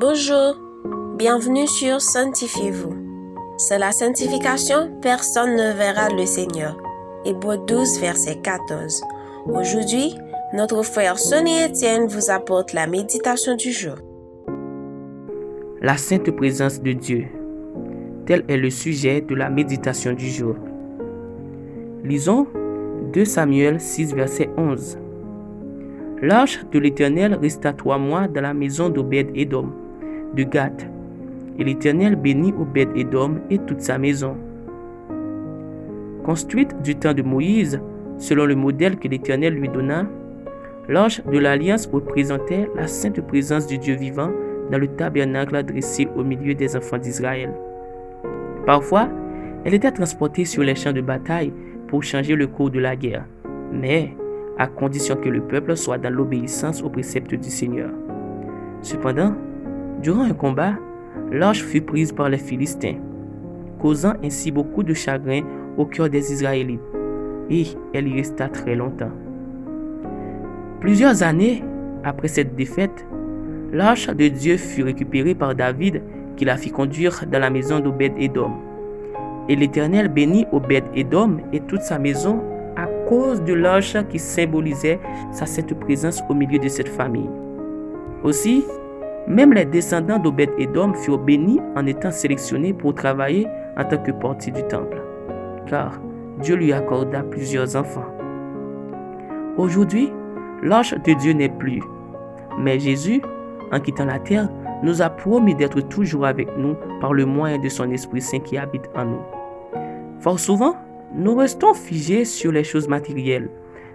Bonjour, bienvenue sur Sanctifiez-vous. C'est la sanctification, personne ne verra le Seigneur. Hébreu 12, verset 14. Aujourd'hui, notre frère Sonny Etienne vous apporte la méditation du jour. La sainte présence de Dieu. Tel est le sujet de la méditation du jour. Lisons 2 Samuel 6, verset 11. L'arche de l'Éternel resta trois mois dans la maison d'Obed-Édom, de Gath. Et l'Éternel bénit Obed-Édom et toute sa maison. Construite du temps de Moïse, selon le modèle que l'Éternel lui donna, l'arche de l'Alliance représentait la sainte présence du Dieu vivant dans le tabernacle dressé au milieu des enfants d'Israël. Parfois, elle était transportée sur les champs de bataille pour changer le cours de la guerre, mais à condition que le peuple soit dans l'obéissance aux préceptes du Seigneur. Cependant, durant un combat, l'arche fut prise par les Philistins, causant ainsi beaucoup de chagrin au cœur des Israélites, et elle y resta très longtemps. Plusieurs années après cette défaite, l'arche de Dieu fut récupérée par David qui la fit conduire dans la maison d'Obed-Édom. Et l'Éternel bénit Obed-Édom et toute sa maison à cause de l'arche qui symbolisait sa sainte présence au milieu de cette famille. Aussi, même les descendants d'Obed-Édom furent bénis en étant sélectionnés pour travailler en tant que portier du temple, car Dieu lui accorda plusieurs enfants. Aujourd'hui, l'arche de Dieu n'est plus, mais Jésus, en quittant la terre, nous a promis d'être toujours avec nous par le moyen de son Esprit Saint qui habite en nous. Fort souvent, nous restons figés sur les choses matérielles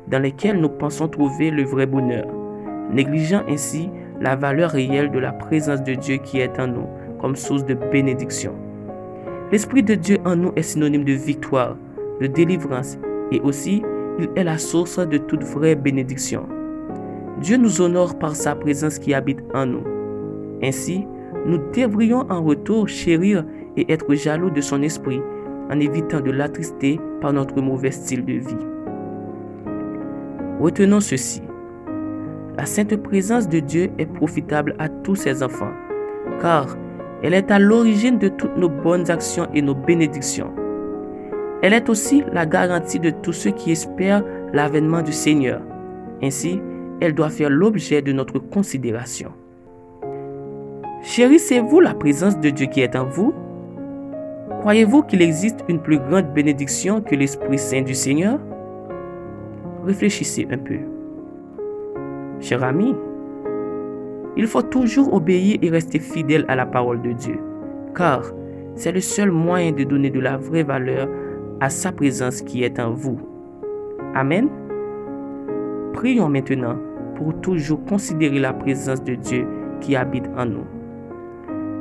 dans lesquelles nous pensons trouver le vrai bonheur, négligeant ainsi la valeur réelle de la présence de Dieu qui est en nous comme source de bénédiction. L'Esprit de Dieu en nous est synonyme de victoire, de délivrance et aussi il est la source de toute vraie bénédiction. Dieu nous honore par sa présence qui habite en nous. Ainsi, nous devrions en retour chérir et être jaloux de son esprit en évitant de l'attrister par notre mauvais style de vie. Retenons ceci. La sainte présence de Dieu est profitable à tous ses enfants, car elle est à l'origine de toutes nos bonnes actions et nos bénédictions. Elle est aussi la garantie de tous ceux qui espèrent l'avènement du Seigneur. Ainsi, elle doit faire l'objet de notre considération. Chérissez-vous la présence de Dieu qui est en vous? Croyez-vous qu'il existe une plus grande bénédiction que l'Esprit Saint du Seigneur? Réfléchissez un peu. Cher ami, il faut toujours obéir et rester fidèle à la parole de Dieu, car c'est le seul moyen de donner de la vraie valeur à sa présence qui est en vous. Amen. Prions maintenant pour toujours considérer la présence de Dieu qui habite en nous.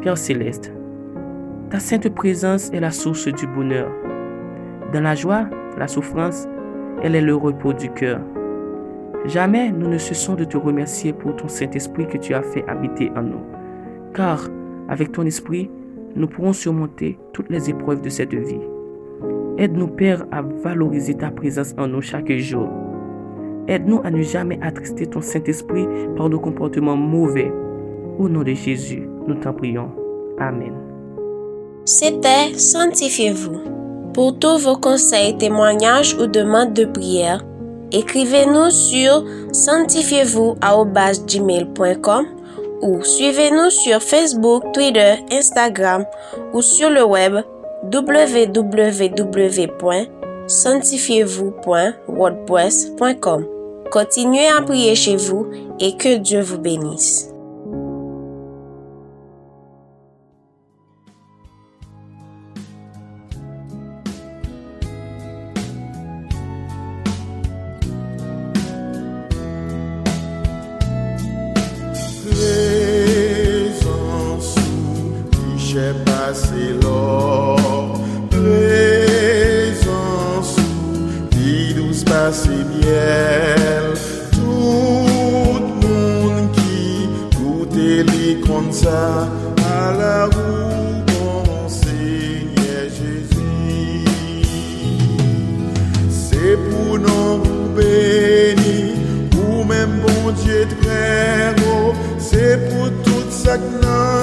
Père céleste, ta sainte présence est la source du bonheur. Dans la joie, la souffrance, elle est le repos du cœur. Jamais nous ne cessons de te remercier pour ton Saint-Esprit que tu as fait habiter en nous. Car avec ton esprit, nous pourrons surmonter toutes les épreuves de cette vie. Aide-nous, Père, à valoriser ta présence en nous chaque jour. Aide-nous à ne jamais attrister ton Saint-Esprit par nos comportements mauvais. Au nom de Jésus, nous t'en prions. Amen. C'était Sanctifiez-vous. Pour tous vos conseils, témoignages ou demandes de prière, écrivez-nous sur sanctifiez-vous@gmail.com ou suivez-nous sur Facebook, Twitter, Instagram ou sur le web www.sanctifiez-vous.wordpress.com. Continuez à prier chez vous et que Dieu vous bénisse. Miel, tout monde qui goûtait les comme ça à la roue mon Seigneur Jésus. C'est pour nous bénir, ou même bon Dieu très haut, c'est pour toutes sak nan